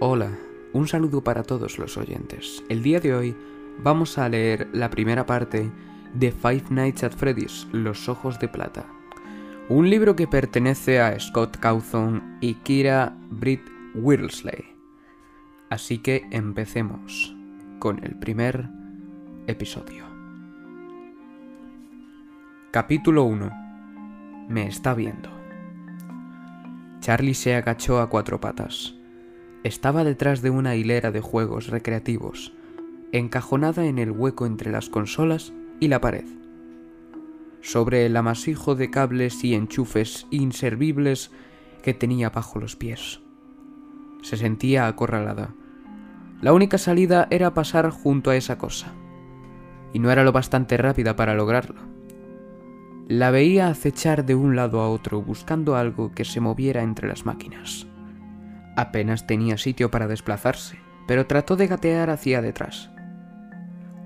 Hola, un saludo para todos los oyentes. El día de hoy vamos a leer la primera parte de Five Nights at Freddy's, Los Ojos de Plata. Un libro que pertenece a Scott Cawthon y Kira Britt Whirlsley. Así que empecemos con el primer episodio. Capítulo 1. Me está viendo. Charlie se agachó a cuatro patas. Estaba detrás de una hilera de juegos recreativos, encajonada en el hueco entre las consolas y la pared. Sobre el amasijo de cables y enchufes inservibles que tenía bajo los pies. Se sentía acorralada. La única salida era pasar junto a esa cosa. Y no era lo bastante rápida para lograrlo. La veía acechar de un lado a otro buscando algo que se moviera entre las máquinas. Apenas tenía sitio para desplazarse, pero trató de gatear hacia detrás.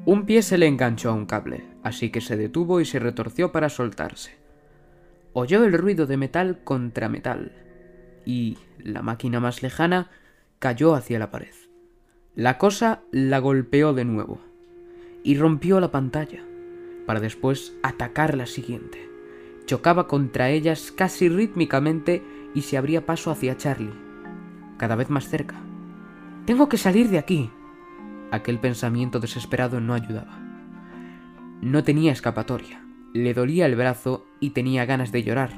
Un pie se le enganchó a un cable, así que se detuvo y se retorció para soltarse. Oyó el ruido de metal contra metal, y la máquina más lejana cayó hacia la pared. La cosa la golpeó de nuevo, y rompió la pantalla, para después atacar la siguiente. Chocaba contra ellas casi rítmicamente y se abría paso hacia Charlie, cada vez más cerca. Tengo que salir de aquí. Aquel pensamiento desesperado no ayudaba. No tenía escapatoria, le dolía el brazo y tenía ganas de llorar.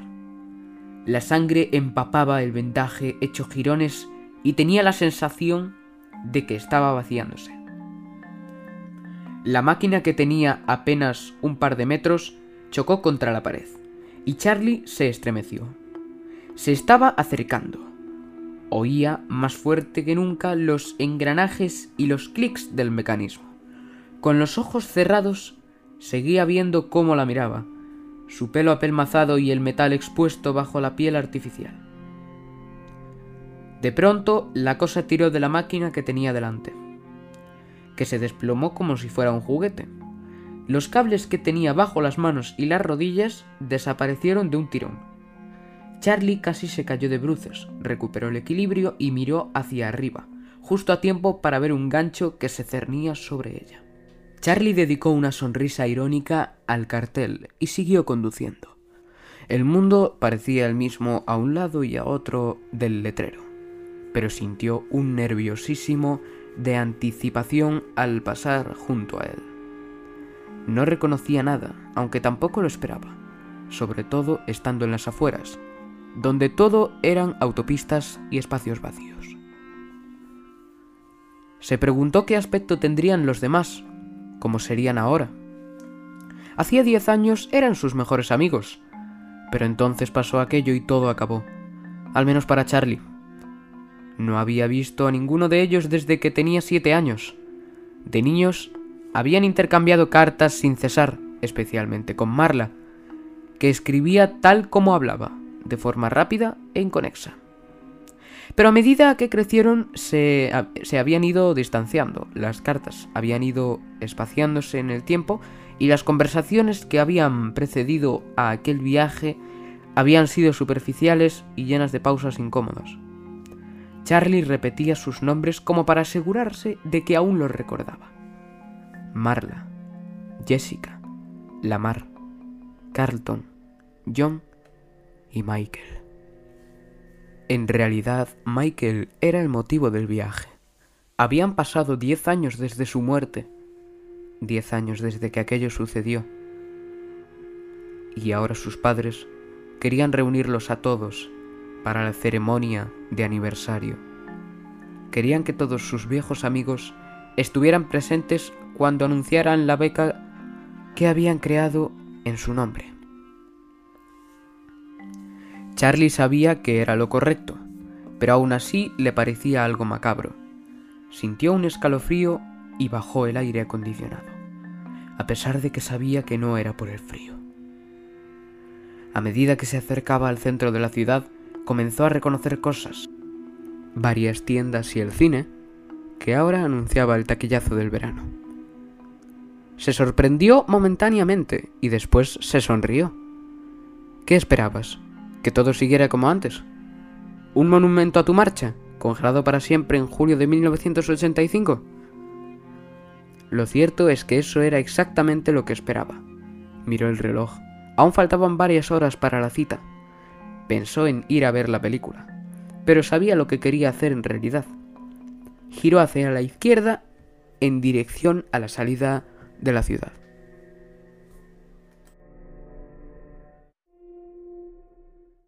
La sangre empapaba el vendaje hecho jirones y tenía la sensación de que estaba vaciándose. La máquina que tenía apenas un par de metros chocó contra la pared y Charlie se estremeció. Se estaba acercando. Oía más fuerte que nunca los engranajes y los clics del mecanismo. Con los ojos cerrados, seguía viendo cómo la miraba, su pelo apelmazado y el metal expuesto bajo la piel artificial. De pronto, la cosa tiró de la máquina que tenía delante, que se desplomó como si fuera un juguete. Los cables que tenía bajo las manos y las rodillas desaparecieron de un tirón Charlie casi se cayó de bruces, recuperó el equilibrio y miró hacia arriba, justo a tiempo para ver un gancho que se cernía sobre ella. Charlie dedicó una sonrisa irónica al cartel y siguió conduciendo. El mundo parecía el mismo a un lado y a otro del letrero, pero sintió un nerviosísimo de anticipación al pasar junto a él. No reconocía nada, aunque tampoco lo esperaba, sobre todo estando en las afueras, donde todo eran autopistas y espacios vacíos. Se preguntó qué aspecto tendrían los demás, cómo serían ahora. Hacía diez años eran sus mejores amigos, pero entonces pasó aquello y todo acabó, al menos para Charlie. No había visto a ninguno de ellos desde que tenía siete años. De niños habían intercambiado cartas sin cesar, especialmente con Marla, que escribía tal como hablaba de forma rápida e inconexa. Pero a medida que crecieron se, se, habían ido distanciando, las cartas habían ido espaciándose en el tiempo y las conversaciones que habían precedido a aquel viaje habían sido superficiales y llenas de pausas incómodas. Charlie repetía sus nombres como para asegurarse de que aún los recordaba. Marla, Jessica, Lamar, Carlton, John y Michael. En realidad, Michael era el motivo del viaje. Habían pasado diez años desde su muerte, diez años desde que aquello sucedió. Y ahora sus padres querían reunirlos a todos para la ceremonia de aniversario. Querían que todos sus viejos amigos estuvieran presentes cuando anunciaran la beca que habían creado en su nombre. Charlie sabía que era lo correcto, pero aún así le parecía algo macabro. Sintió un escalofrío y bajó el aire acondicionado, a pesar de que sabía que no era por el frío. A medida que se acercaba al centro de la ciudad, comenzó a reconocer cosas, varias tiendas y el cine, que ahora anunciaba el taquillazo del verano. Se sorprendió momentáneamente y después se sonrió. ¿Qué esperabas? Que todo siguiera como antes. Un monumento a tu marcha, congelado para siempre en julio de 1985? Lo cierto es que eso era exactamente lo que esperaba. Miró el reloj. Aún faltaban varias horas para la cita. Pensó en ir a ver la película, pero sabía lo que quería hacer en realidad. Giró hacia la izquierda en dirección a la salida de la ciudad.